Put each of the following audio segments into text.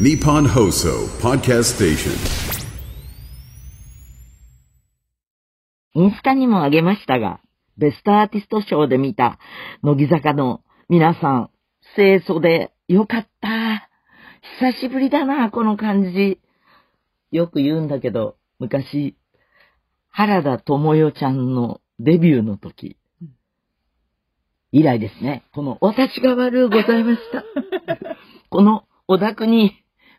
Nippon Hoso Podcast Station. インスタにもあげましたが、ベストアーティスト賞で見た、乃木坂の皆さん、清楚でよかった。久しぶりだな、この感じ。よく言うんだけど、昔、原田智代ちゃんのデビューの時、以来ですね、この私が悪うございました。このお宅に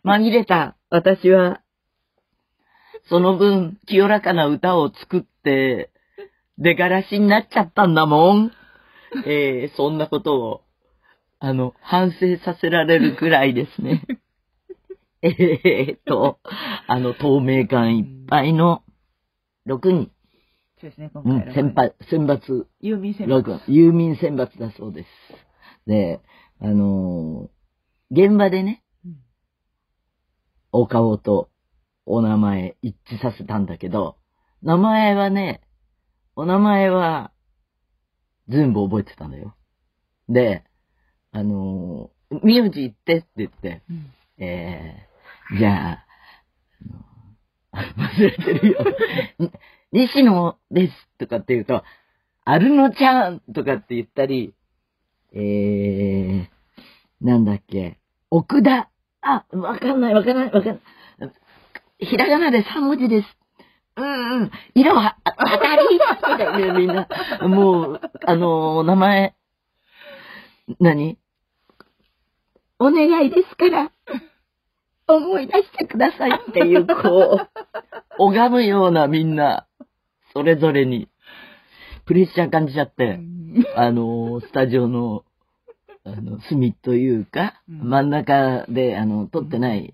紛れた私は、その分、清らかな歌を作って、出がらしになっちゃったんだもん。えー、そんなことを、あの、反省させられるくらいですね。えーっと、あの、透明感いっぱいの6人。そうですね、今うん選抜、選抜郵便選抜。6郵民選抜だそうです。で、あのー現場でね、うんお顔とお名前一致させたんだけど、名前はね、お名前は全部覚えてたんだよ。で、あのー、名字言ってって言って、うんえー、じゃあ、忘れてるよ。に西野ですとかって言うと、アルノちゃんとかって言ったり、えー、なんだっけ、奥田。あ、わかんないわかんないわかんない。ひらがなで3文字です。うんうん。色は、あ当たり？みたいなみんな。もう、あのお名前、何？お願いですから、思い出してくださいっていう、こう、拝むようなみんな、それぞれに、プレッシャー感じちゃって、あの、スタジオの、あの、隅というか、うん。真ん中で、あの、撮ってない、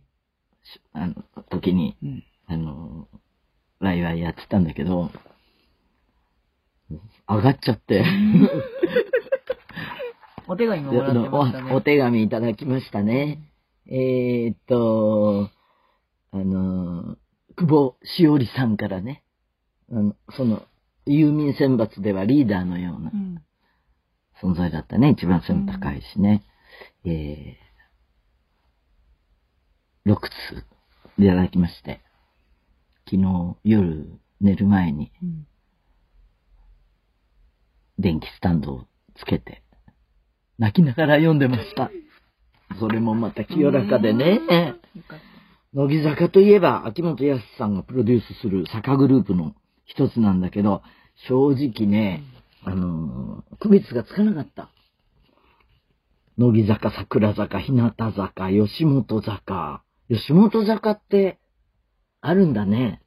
しあの、時に、うん。あの、ワイワイやってたんだけど、上がっちゃって、お手紙ももらってましたね。おお手紙いただきましたね。えーっと、あの、久保しおりさんからね、あの、その、郵便選抜ではリーダーのようなうん存在だったね。一番背も高いしね。えー、6通いただきまして、昨日夜寝る前にうん電気スタンドをつけて、泣きながら読んでました。それもまた清らかでね。乃木坂といえば、秋元康さんがプロデュースする坂グループの一つなんだけど、正直ね、あのー区別がつかなかった。乃木坂、桜坂、日向坂、吉本坂。吉本坂って、あるんだね。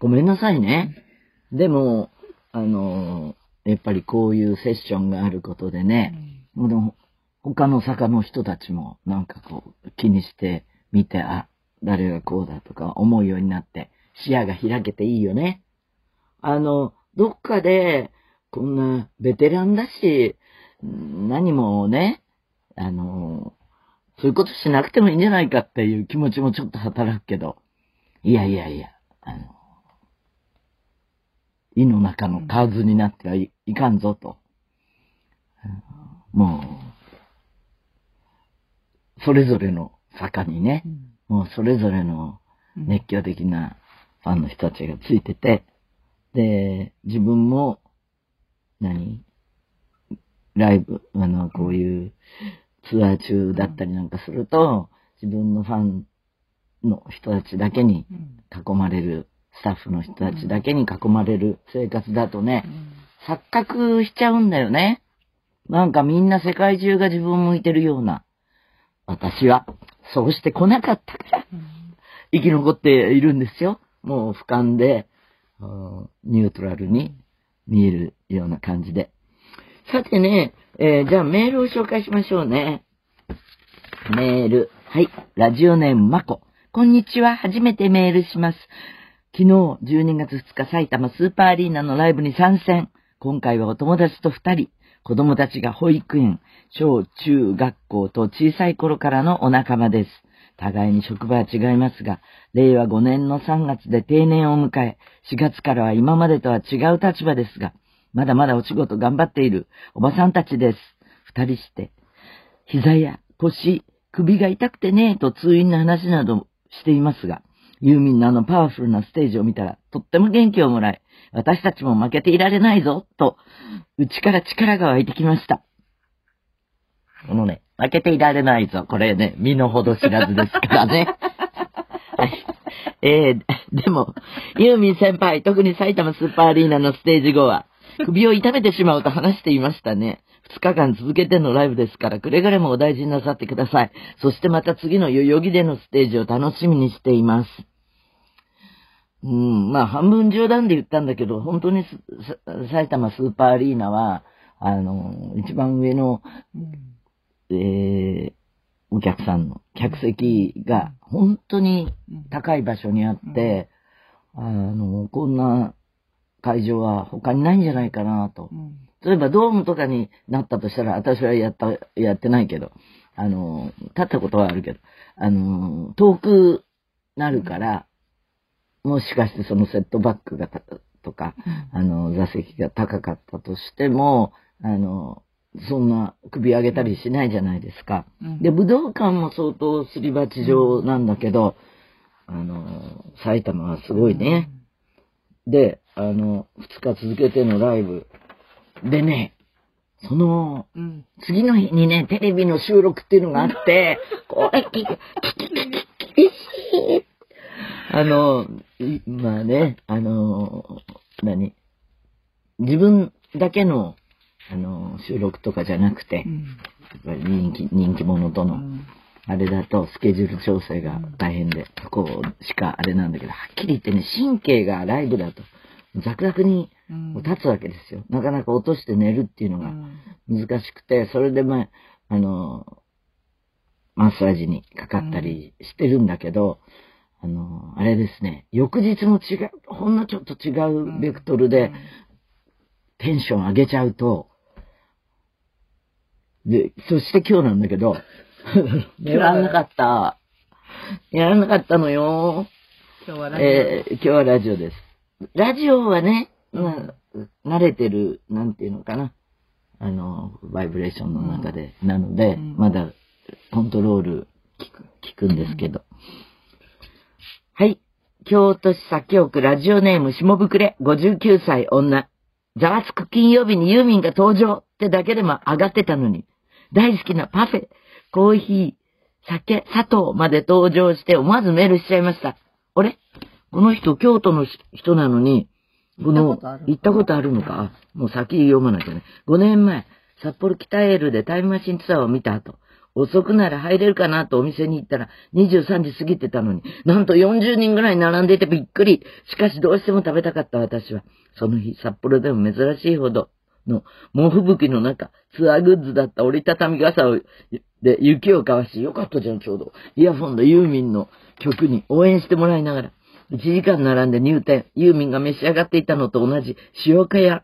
ごめんなさいね。でも、あのーやっぱりこういうセッションがあることでたね、もうでも他の坂の人たちもなんかこう気にして見て、あ、誰がこうだとか思うようになって視野が開けていいよね。あの、どっかでこんなベテランだし、ん何もね、あの、そういうことしなくてもいいんじゃないかっていう気持ちもちょっと働くけど、いやいやいや、あの、胃の中の蛙になってはいいかんぞと。もう、それぞれの坂にね、もうそれぞれの熱狂的なファンの人たちがついてて、で、自分も、何？ライブ、あの、こういうツアー中だったりなんかすると、自分のファンの人たちだけにうん囲まれる、スタッフの人たちだけに囲まれる生活だとね、錯覚しちゃうんだよね。なんかみんな世界中が自分を向いてるような。私は、そうして来なかったから、生き残っているんですよ。もう俯瞰で、うんニュートラルに見えるような感じで。さてね、えーじゃあメールを紹介しましょうね。メール。はい。ラジオネームまこ。こんにちは。初めてメールします。昨日12月2日埼玉スーパーアリーナのライブに参戦。今回はお友達と2人。子供たちが保育園、小中学校と小さい頃からのお仲間です。互いに職場は違いますが、令和5年の3月で定年を迎え、4月からは今までとは違う立場ですが、まだまだお仕事頑張っているおばさんたちです。二人して、膝や腰、首が痛くてねえ、と通院の話などしていますが、ユーミンのあのパワフルなステージを見たら、とっても元気をもらい、私たちも負けていられないぞ、と、内から力が湧いてきました。このね、負けていられないぞ。これね、身の程知らずですからね。はい。えー、でも、ユーミン先輩、特に埼玉スーパーアリーナのステージ後は、首を痛めてしまうと話していましたね。2日間続けてのライブですから、くれぐれもお大事になさってください。そしてまた次の代々木でのステージを楽しみにしています。うん、まあ半分冗談で言ったんだけど、本当に埼玉スーパーアリーナは、あの、一番上の、えー、お客さんの客席が本当に高い場所にあって、あの、こんな会場は他にないんじゃないかなと。例えばドームとかになったとしたら、私はやった、やってないけど、あの、立ったことはあるけど、あの、遠くなるから、もしかしてそのセットバックがとか、あの、座席が高かったとしても、あの、そんな首上げたりしないじゃないですか。で、武道館も相当すり鉢状なんだけど、あの、埼玉はすごいね。で、あの、二日続けてのライブ。でね、その、次の日にね、テレビの収録っていうのがあって、これ、き、き、き、き、き、あの、まあね、あの、何自分だけの、あの、収録とかじゃなくて、人気、人気者との、あれだとスケジュール調整が大変で、そこしかあれなんだけど、はっきり言ってね、神経がライブだと、ザクザクに立つわけですよ。なかなか落として寝るっていうのが難しくて、それでまあ、あの、マッサージにかかったりしてるんだけど、あの、あれですね、翌日も違う、ほんのちょっと違うベクトルで、テンション上げちゃうと、で、そして今日なんだけど、やらなかった。やらなかったのよ。今日はラジオ。えー、今日はラジオです。ラジオはね、まあ、慣れてる、なんていうのかな。あの、バイブレーションの中で、うん、なので、うん、まだコントロール聞くんですけど。はい。京都市左京区ラジオネーム下ぶくれ59歳女。ざわつく金曜日にユーミンが登場ってだけでも上がってたのに、大好きなパフェ、コーヒー、酒、砂糖まで登場して思わずメールしちゃいました。あれ？この人京都の人なのに、この、行ったことあるのか？もう先読まなきゃね。5年前、札幌北エールでタイムマシンツアーを見た後、遅くなら入れるかなとお店に行ったら23時過ぎてたのに、なんと40人ぐらい並んでいてびっくり。しかしどうしても食べたかった私は、その日札幌でも珍しいほどの猛吹雪の中、ツアーグッズだった折りたたみ傘を、で雪をかわし、よかったじゃんちょうど。イヤフォンでユーミンの曲に応援してもらいながら、1時間並んで入店、ユーミンが召し上がっていたのと同じ塩キャ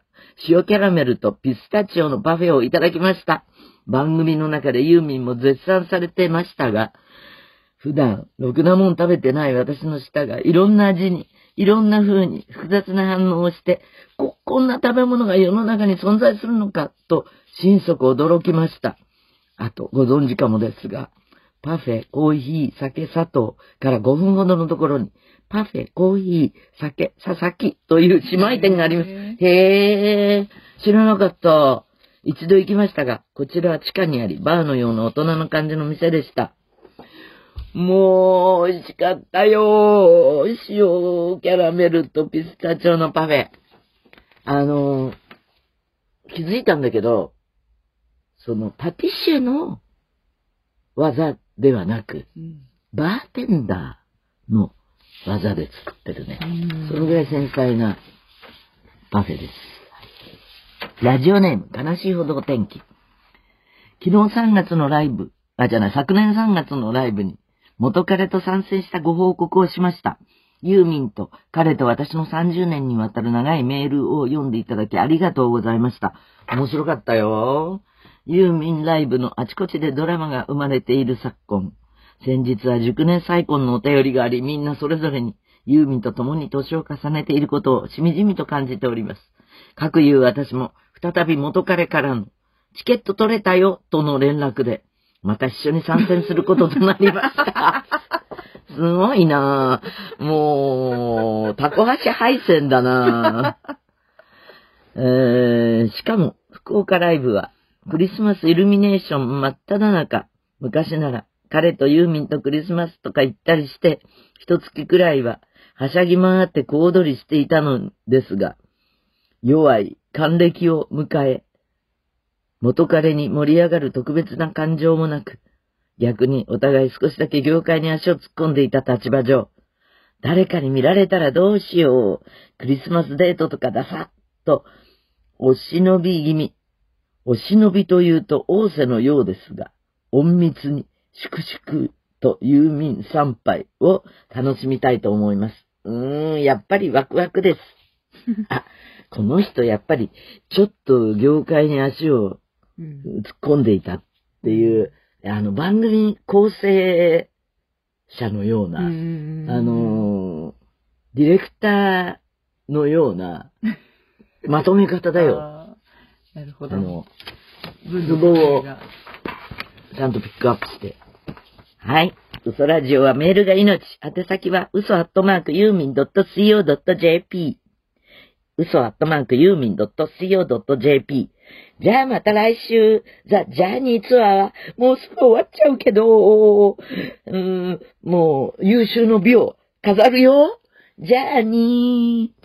塩キャラメルとピスタチオのパフェをいただきました。番組の中でユーミンも絶賛されてましたが、普段、ろくなもん食べてない私の舌がいろんな味に、いろんな風に複雑な反応をして、こ、こんな食べ物が世の中に存在するのか、と、心底驚きました。あと、ご存知かもですが、パフェ、コーヒー、酒、砂糖から5分ほどのところに、パフェ、コーヒー、酒、佐々木という姉妹店があります。へー、知らなかった。一度行きましたが、こちらは地下にあり、バーのような大人の感じの店でした。もう、美味しかったよ塩キャラメルとピスタチオのパフェ。あの、気づいたんだけど、その、パティシエの技ではなく、バーテンダーの技で作ってるね。そのぐらい繊細なパフェです。ラジオネーム、悲しいほどお天気。昨日3月のライブ、あ、じゃない、昨年3月のライブに、元彼と参戦したご報告をしました。ユーミンと彼と私の30年にわたる長いメールを読んでいただきありがとうございました。面白かったよ。ユーミンライブのあちこちでドラマが生まれている昨今。先日は熟年再婚のお便りがあり、みんなそれぞれにユーミンと共に年を重ねていることをしみじみと感じております。各言う私も再び元彼からのチケット取れたよとの連絡で、また一緒に参戦することとなりました。すごいなぁ。もう、タコ橋配線だなぁ。えー、しかも、福岡ライブは、クリスマスイルミネーション真っ只中。昔なら、彼とユーミンとクリスマスとか行ったりして、一月くらいは、はしゃぎ回って小躍りしていたのですが、弱い還暦を迎え、元彼に盛り上がる特別な感情もなく、逆にお互い少しだけ業界に足を突っ込んでいた立場上、誰かに見られたらどうしよう、クリスマスデートとかダサッと、お忍び気味。お忍びというと仰せのようですが、隠密に粛々とユーミン参拝を楽しみたいと思います。うーん、やっぱりワクワクです。あ、この人やっぱりちょっと業界に足を。突っ込んでいたっていう、あの番組構成者のような、うんあ、のーディレクターのようなまとめ方だよ。なるほど。あの、文ツボをがちゃんとピックアップして。はい。嘘ラジオはメールが命。宛先は嘘アットマークユーミン .co.jp。嘘アットマークユーミン .co.jp。じゃあまた来週、ザ・ジャーニーツアーはもうすぐ終わっちゃうけど、うん、もう優秀の美を飾るよ。ジャーニー。